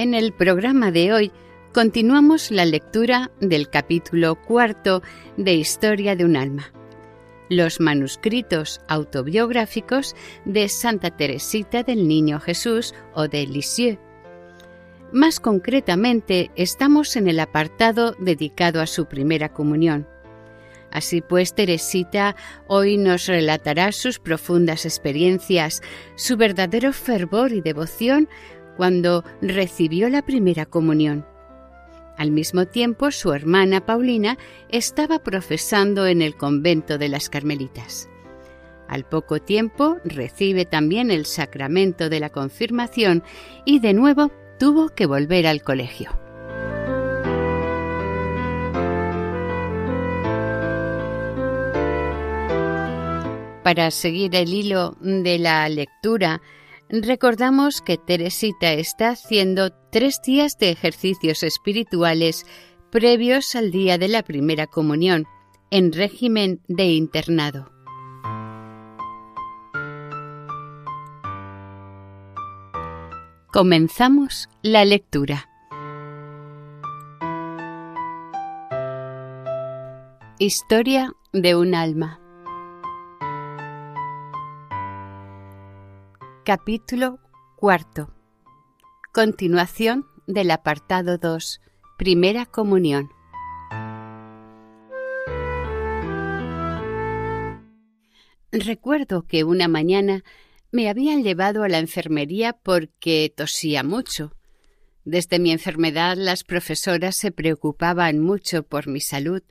En el programa de hoy continuamos la lectura del capítulo cuarto de Historia de un alma, los manuscritos autobiográficos de Santa Teresita del Niño Jesús o de Lisieux. Más concretamente, estamos en el apartado dedicado a su primera comunión. Así pues, Teresita hoy nos relatará sus profundas experiencias, su verdadero fervor y devoción cuando recibió la primera comunión. Al mismo tiempo, su hermana Paulina estaba profesando en el convento de las Carmelitas. Al poco tiempo recibe también el sacramento de la confirmación y de nuevo tuvo que volver al colegio. Para seguir el hilo de la lectura recordamos que Teresita está haciendo tres días de ejercicios espirituales previos al día de la primera comunión, en régimen de internado. Comenzamos la lectura. Historia de un alma. Capítulo cuarto. Continuación del apartado 2. Primera comunión. Recuerdo que una mañana me habían llevado a la enfermería porque tosía mucho. Desde mi enfermedad las profesoras se preocupaban mucho por mi salud,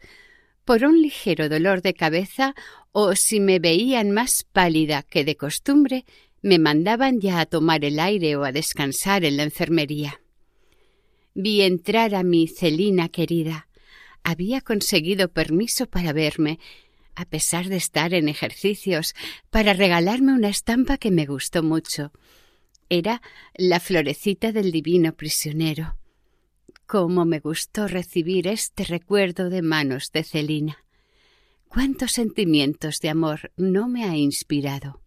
por un ligero dolor de cabeza o si me veían más pálida que de costumbre, me mandaban ya a tomar el aire o a descansar en la enfermería. Vi entrar a mi Celina querida. Había conseguido permiso para verme, a pesar de estar en ejercicios, para regalarme una estampa que me gustó mucho. Era la florecita del divino prisionero. Cómo me gustó recibir este recuerdo de manos de Celina. Cuántos sentimientos de amor no me ha inspirado.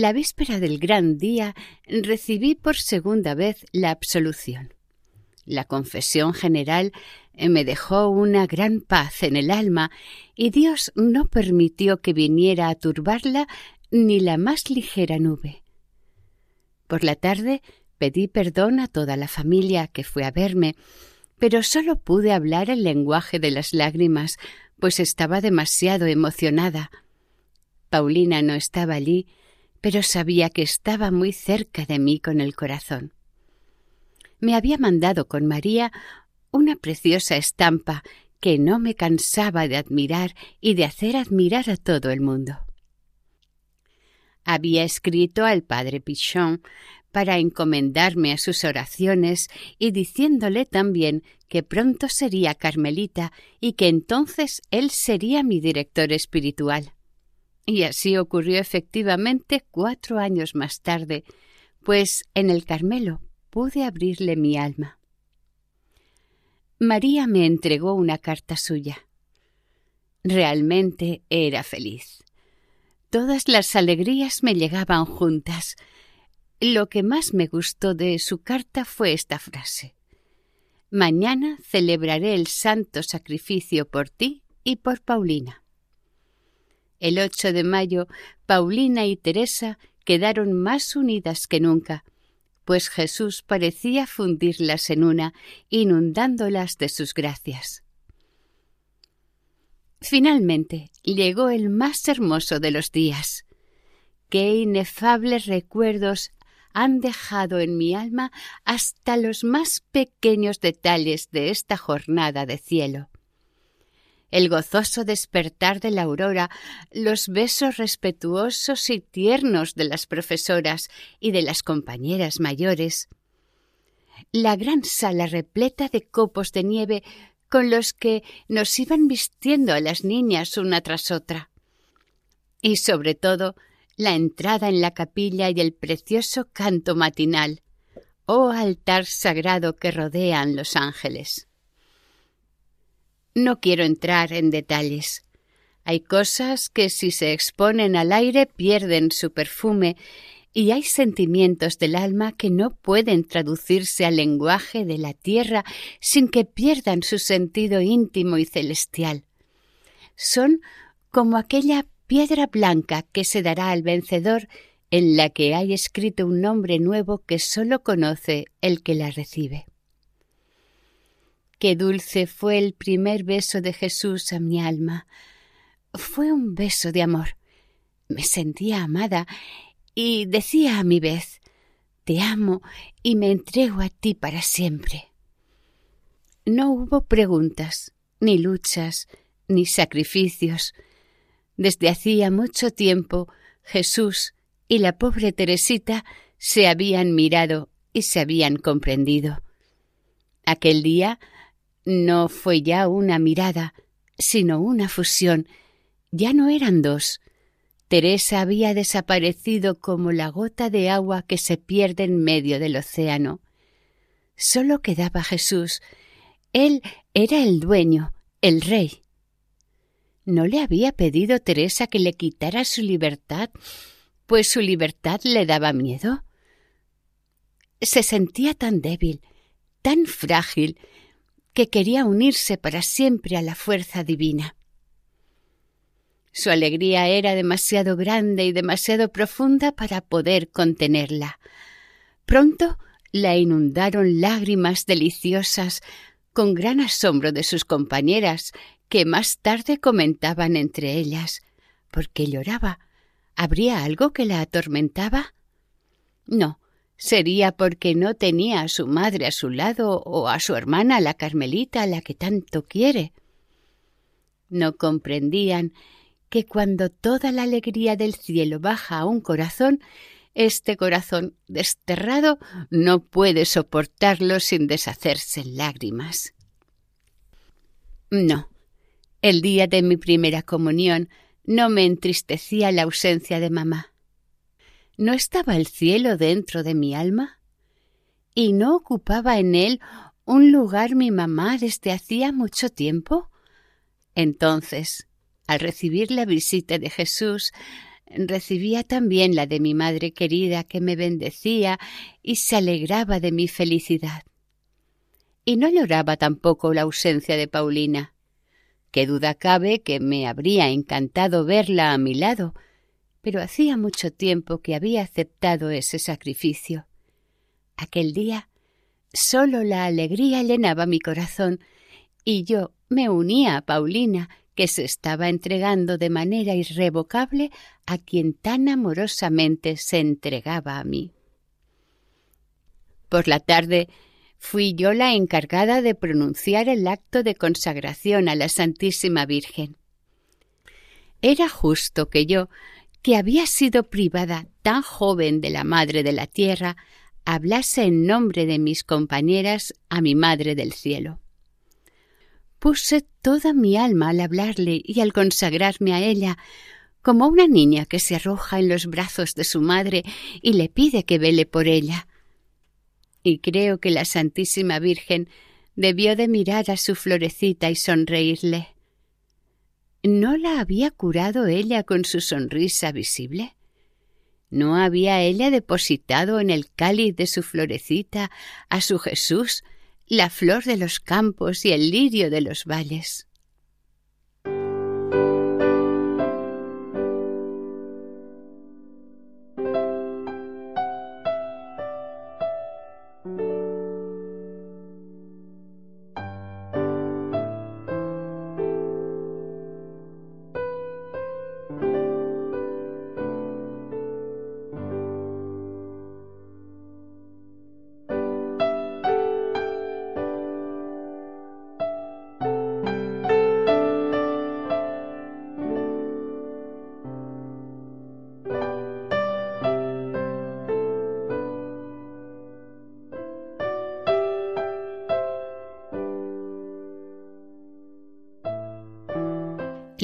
La víspera del gran día recibí por segunda vez la absolución. La confesión general me dejó una gran paz en el alma y Dios no permitió que viniera a turbarla ni la más ligera nube. Por la tarde pedí perdón a toda la familia que fue a verme, pero solo pude hablar el lenguaje de las lágrimas, pues estaba demasiado emocionada. Paulina no estaba allí, pero sabía que estaba muy cerca de mí con el corazón. Me había mandado con María una preciosa estampa que no me cansaba de admirar y de hacer admirar a todo el mundo. Había escrito al padre Pichon para encomendarme a sus oraciones y diciéndole también que pronto sería carmelita y que entonces él sería mi director espiritual. Y así ocurrió efectivamente cuatro años más tarde, pues en el Carmelo pude abrirle mi alma. María me entregó una carta suya. Realmente era feliz. Todas las alegrías me llegaban juntas. Lo que más me gustó de su carta fue esta frase. Mañana celebraré el santo sacrificio por ti y por Paulina. El 8 de mayo, Paulina y Teresa quedaron más unidas que nunca, pues Jesús parecía fundirlas en una, inundándolas de sus gracias. Finalmente llegó el más hermoso de los días. Qué inefables recuerdos han dejado en mi alma hasta los más pequeños detalles de esta jornada de cielo. El gozoso despertar de la aurora, los besos respetuosos y tiernos de las profesoras y de las compañeras mayores, la gran sala repleta de copos de nieve con los que nos iban vistiendo a las niñas una tras otra. Y sobre todo, la entrada en la capilla y el precioso canto matinal, oh altar sagrado que rodean los ángeles. No quiero entrar en detalles. Hay cosas que si se exponen al aire pierden su perfume y hay sentimientos del alma que no pueden traducirse al lenguaje de la tierra sin que pierdan su sentido íntimo y celestial. Son como aquella piedra blanca que se dará al vencedor en la que hay escrito un nombre nuevo que sólo conoce el que la recibe. Qué dulce fue el primer beso de Jesús a mi alma. Fue un beso de amor. Me sentía amada y decía a mi vez Te amo y me entrego a ti para siempre. No hubo preguntas, ni luchas, ni sacrificios. Desde hacía mucho tiempo Jesús y la pobre Teresita se habían mirado y se habían comprendido. Aquel día no fue ya una mirada, sino una fusión. Ya no eran dos, Teresa había desaparecido como la gota de agua que se pierde en medio del océano. Solo quedaba Jesús. Él era el dueño, el rey. ¿No le había pedido Teresa que le quitara su libertad, pues su libertad le daba miedo? Se sentía tan débil, tan frágil, que quería unirse para siempre a la fuerza divina. Su alegría era demasiado grande y demasiado profunda para poder contenerla. Pronto la inundaron lágrimas deliciosas, con gran asombro de sus compañeras, que más tarde comentaban entre ellas ¿Por qué lloraba? ¿Habría algo que la atormentaba? No, sería porque no tenía a su madre a su lado o a su hermana la Carmelita a la que tanto quiere. No comprendían que cuando toda la alegría del cielo baja a un corazón, este corazón desterrado no puede soportarlo sin deshacerse en lágrimas. No, el día de mi primera comunión no me entristecía la ausencia de mamá. ¿No estaba el cielo dentro de mi alma? ¿Y no ocupaba en él un lugar mi mamá desde hacía mucho tiempo? Entonces, al recibir la visita de Jesús, recibía también la de mi madre querida que me bendecía y se alegraba de mi felicidad. Y no lloraba tampoco la ausencia de Paulina. Qué duda cabe que me habría encantado verla a mi lado, pero hacía mucho tiempo que había aceptado ese sacrificio. Aquel día sólo la alegría llenaba mi corazón y yo me unía a Paulina que se estaba entregando de manera irrevocable a quien tan amorosamente se entregaba a mí. Por la tarde fui yo la encargada de pronunciar el acto de consagración a la Santísima Virgen. Era justo que yo, que había sido privada tan joven de la Madre de la Tierra, hablase en nombre de mis compañeras a mi Madre del Cielo. Puse toda mi alma al hablarle y al consagrarme a ella, como una niña que se arroja en los brazos de su madre y le pide que vele por ella. Y creo que la Santísima Virgen debió de mirar a su florecita y sonreírle. ¿No la había curado ella con su sonrisa visible? ¿No había ella depositado en el cáliz de su florecita a su Jesús la flor de los campos y el lirio de los valles?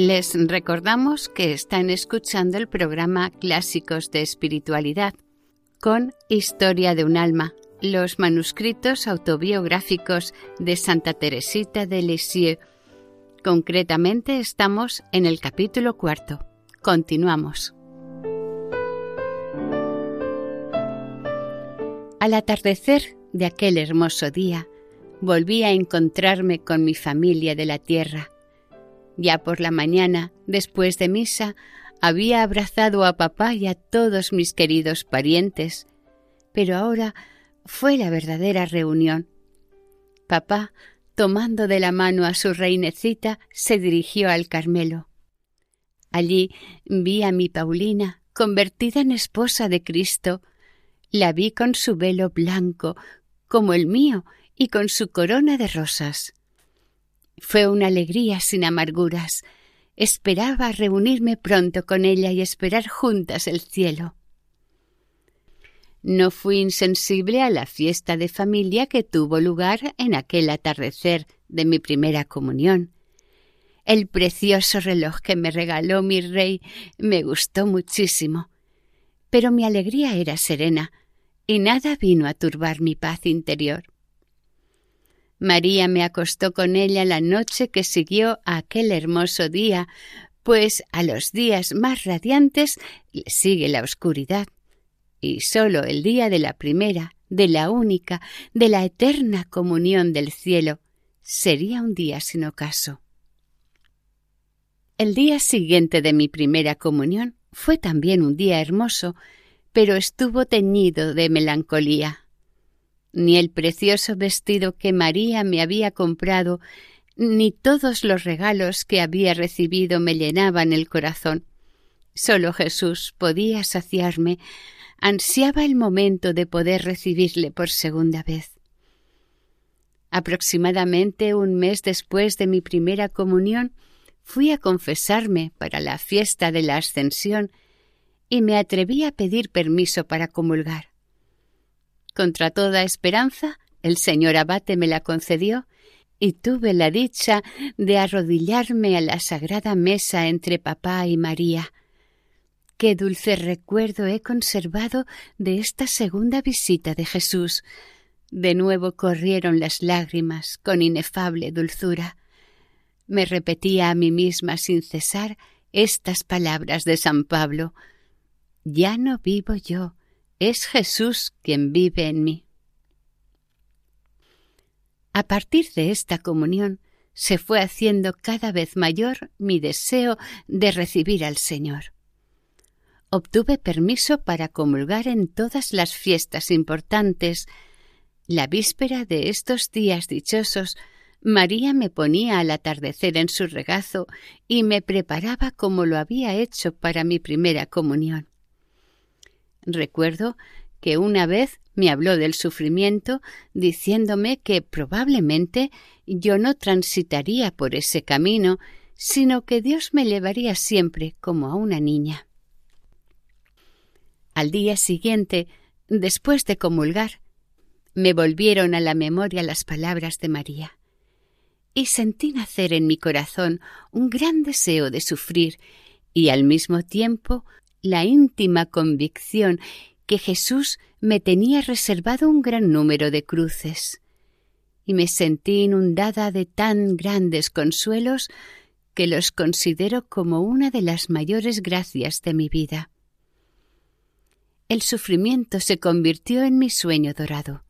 Les recordamos que están escuchando el programa Clásicos de Espiritualidad con Historia de un alma, los manuscritos autobiográficos de Santa Teresita de Lisieux. Concretamente estamos en el capítulo cuarto. Continuamos. Al atardecer de aquel hermoso día, volví a encontrarme con mi familia de la tierra ya por la mañana, después de misa, había abrazado a papá y a todos mis queridos parientes, pero ahora fue la verdadera reunión. Papá, tomando de la mano a su reinecita, se dirigió al Carmelo. Allí vi a mi Paulina, convertida en esposa de Cristo. La vi con su velo blanco, como el mío, y con su corona de rosas. Fue una alegría sin amarguras. Esperaba reunirme pronto con ella y esperar juntas el cielo. No fui insensible a la fiesta de familia que tuvo lugar en aquel atardecer de mi primera comunión. El precioso reloj que me regaló mi rey me gustó muchísimo, pero mi alegría era serena y nada vino a turbar mi paz interior. María me acostó con ella la noche que siguió a aquel hermoso día, pues a los días más radiantes sigue la oscuridad. Y sólo el día de la primera, de la única, de la eterna comunión del cielo, sería un día sin ocaso. El día siguiente de mi primera comunión fue también un día hermoso, pero estuvo teñido de melancolía ni el precioso vestido que María me había comprado, ni todos los regalos que había recibido me llenaban el corazón. Solo Jesús podía saciarme. Ansiaba el momento de poder recibirle por segunda vez. Aproximadamente un mes después de mi primera comunión, fui a confesarme para la fiesta de la Ascensión y me atreví a pedir permiso para comulgar. Contra toda esperanza, el señor abate me la concedió y tuve la dicha de arrodillarme a la sagrada mesa entre papá y María. Qué dulce recuerdo he conservado de esta segunda visita de Jesús. De nuevo corrieron las lágrimas con inefable dulzura. Me repetía a mí misma sin cesar estas palabras de San Pablo. Ya no vivo yo, es Jesús quien vive en mí. A partir de esta comunión se fue haciendo cada vez mayor mi deseo de recibir al Señor. Obtuve permiso para comulgar en todas las fiestas importantes. La víspera de estos días dichosos, María me ponía al atardecer en su regazo y me preparaba como lo había hecho para mi primera comunión. Recuerdo que una vez me habló del sufrimiento diciéndome que probablemente yo no transitaría por ese camino, sino que Dios me llevaría siempre como a una niña. Al día siguiente, después de comulgar, me volvieron a la memoria las palabras de María, y sentí nacer en mi corazón un gran deseo de sufrir y al mismo tiempo la íntima convicción que Jesús me tenía reservado un gran número de cruces, y me sentí inundada de tan grandes consuelos que los considero como una de las mayores gracias de mi vida. El sufrimiento se convirtió en mi sueño dorado.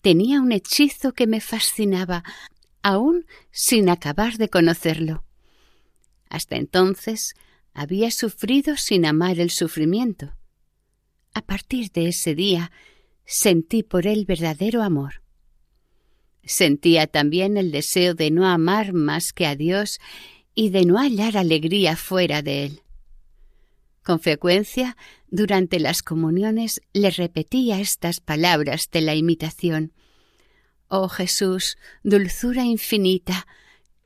Tenía un hechizo que me fascinaba, aún sin acabar de conocerlo. Hasta entonces había sufrido sin amar el sufrimiento. A partir de ese día sentí por él verdadero amor. Sentía también el deseo de no amar más que a Dios y de no hallar alegría fuera de él. Con frecuencia, durante las comuniones, le repetía estas palabras de la imitación. Oh Jesús, dulzura infinita,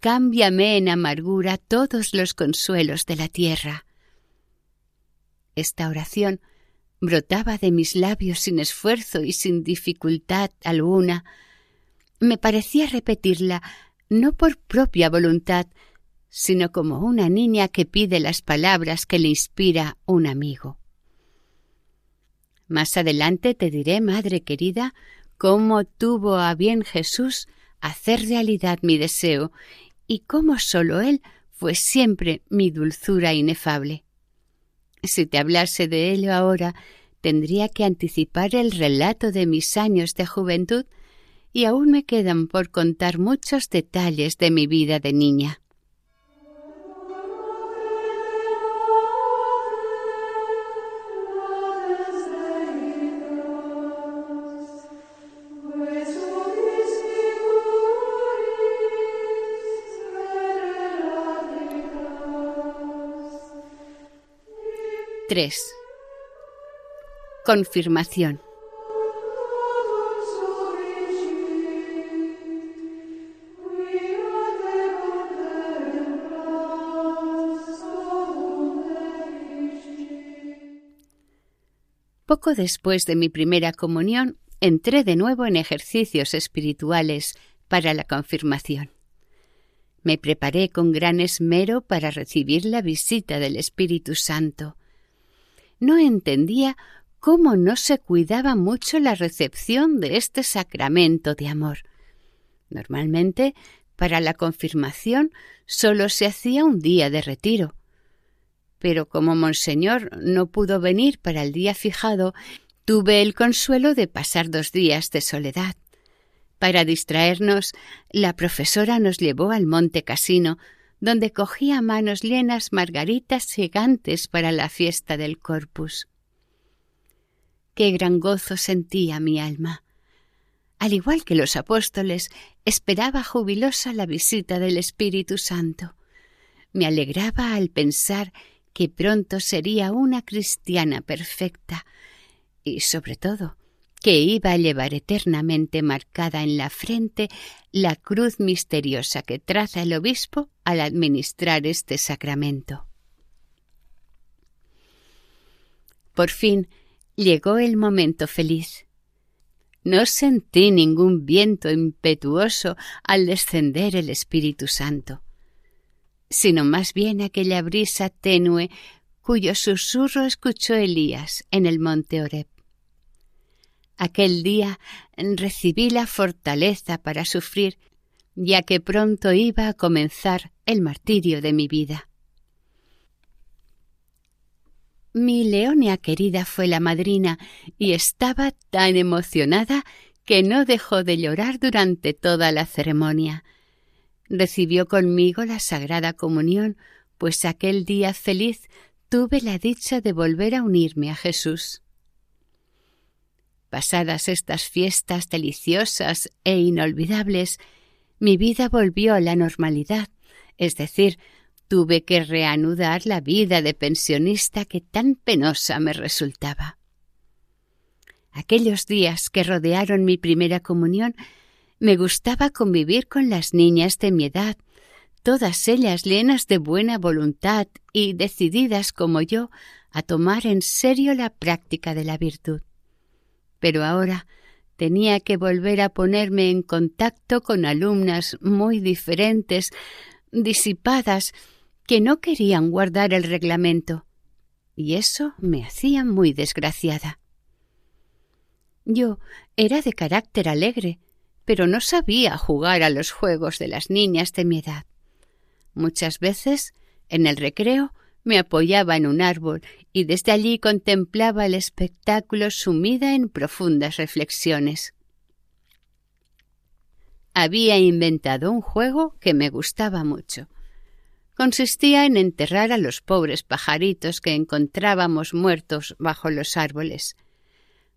cámbiame en amargura todos los consuelos de la tierra. Esta oración brotaba de mis labios sin esfuerzo y sin dificultad alguna. Me parecía repetirla no por propia voluntad, sino como una niña que pide las palabras que le inspira un amigo. Más adelante te diré, madre querida, cómo tuvo a bien Jesús hacer realidad mi deseo y cómo sólo Él fue siempre mi dulzura inefable. Si te hablase de ello ahora, tendría que anticipar el relato de mis años de juventud y aún me quedan por contar muchos detalles de mi vida de niña. Tres. Confirmación. Poco después de mi primera comunión, entré de nuevo en ejercicios espirituales para la confirmación. Me preparé con gran esmero para recibir la visita del Espíritu Santo. No entendía cómo no se cuidaba mucho la recepción de este sacramento de amor. Normalmente, para la confirmación solo se hacía un día de retiro. Pero como Monseñor no pudo venir para el día fijado, tuve el consuelo de pasar dos días de soledad. Para distraernos, la profesora nos llevó al Monte Casino, donde cogía manos llenas margaritas gigantes para la fiesta del Corpus. Qué gran gozo sentía mi alma. Al igual que los apóstoles, esperaba jubilosa la visita del Espíritu Santo. Me alegraba al pensar que pronto sería una cristiana perfecta y, sobre todo, que iba a llevar eternamente marcada en la frente la cruz misteriosa que traza el obispo al administrar este sacramento. Por fin llegó el momento feliz. No sentí ningún viento impetuoso al descender el Espíritu Santo, sino más bien aquella brisa tenue cuyo susurro escuchó Elías en el monte Oreb. Aquel día recibí la fortaleza para sufrir, ya que pronto iba a comenzar el martirio de mi vida. Mi Leonia querida fue la madrina y estaba tan emocionada que no dejó de llorar durante toda la ceremonia. Recibió conmigo la Sagrada Comunión, pues aquel día feliz tuve la dicha de volver a unirme a Jesús. Pasadas estas fiestas deliciosas e inolvidables, mi vida volvió a la normalidad, es decir, tuve que reanudar la vida de pensionista que tan penosa me resultaba. Aquellos días que rodearon mi primera comunión me gustaba convivir con las niñas de mi edad, todas ellas llenas de buena voluntad y decididas como yo a tomar en serio la práctica de la virtud. Pero ahora tenía que volver a ponerme en contacto con alumnas muy diferentes, disipadas, que no querían guardar el reglamento, y eso me hacía muy desgraciada. Yo era de carácter alegre, pero no sabía jugar a los juegos de las niñas de mi edad. Muchas veces, en el recreo, me apoyaba en un árbol y desde allí contemplaba el espectáculo sumida en profundas reflexiones. Había inventado un juego que me gustaba mucho. Consistía en enterrar a los pobres pajaritos que encontrábamos muertos bajo los árboles.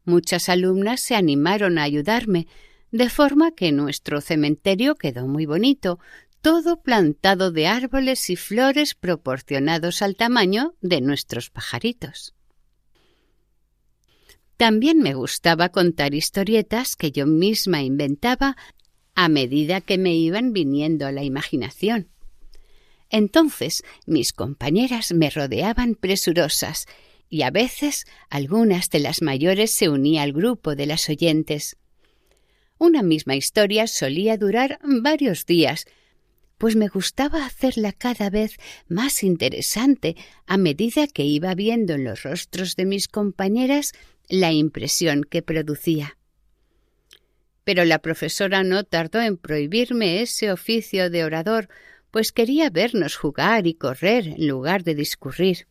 Muchas alumnas se animaron a ayudarme, de forma que nuestro cementerio quedó muy bonito, todo plantado de árboles y flores proporcionados al tamaño de nuestros pajaritos. También me gustaba contar historietas que yo misma inventaba a medida que me iban viniendo a la imaginación. Entonces mis compañeras me rodeaban presurosas y a veces algunas de las mayores se unía al grupo de las oyentes. Una misma historia solía durar varios días, pues me gustaba hacerla cada vez más interesante a medida que iba viendo en los rostros de mis compañeras la impresión que producía. Pero la profesora no tardó en prohibirme ese oficio de orador, pues quería vernos jugar y correr en lugar de discurrir.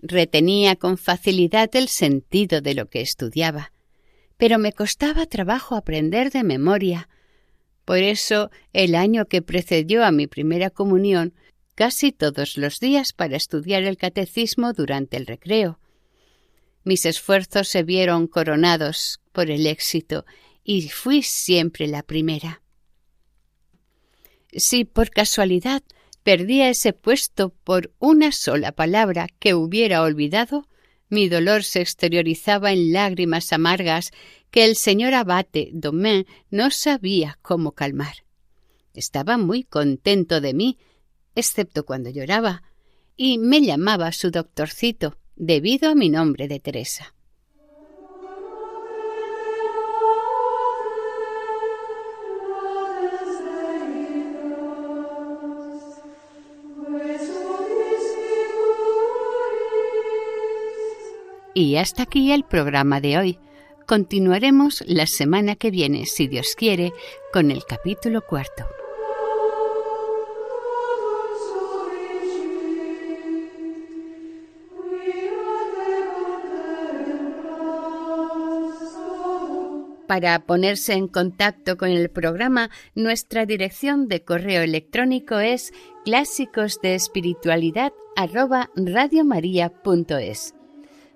Retenía con facilidad el sentido de lo que estudiaba, pero me costaba trabajo aprender de memoria. Por eso, el año que precedió a mi primera comunión, casi todos los días para estudiar el catecismo durante el recreo. Mis esfuerzos se vieron coronados por el éxito y fui siempre la primera. Si por casualidad perdía ese puesto por una sola palabra que hubiera olvidado, mi dolor se exteriorizaba en lágrimas amargas que el señor abate Domain no sabía cómo calmar. Estaba muy contento de mí, excepto cuando lloraba, y me llamaba su doctorcito, debido a mi nombre de Teresa. Y hasta aquí el programa de hoy. Continuaremos la semana que viene, si Dios quiere, con el capítulo cuarto. Para ponerse en contacto con el programa, nuestra dirección de correo electrónico es clásicos de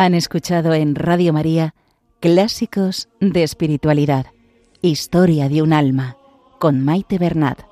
Han escuchado en Radio María Clásicos de Espiritualidad, Historia de un alma, con Maite Bernat.